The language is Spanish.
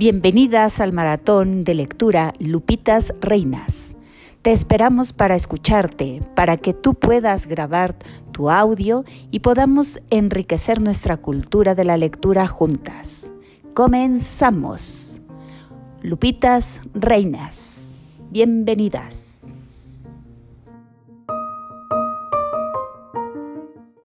Bienvenidas al maratón de lectura Lupitas Reinas. Te esperamos para escucharte, para que tú puedas grabar tu audio y podamos enriquecer nuestra cultura de la lectura juntas. Comenzamos. Lupitas Reinas. Bienvenidas.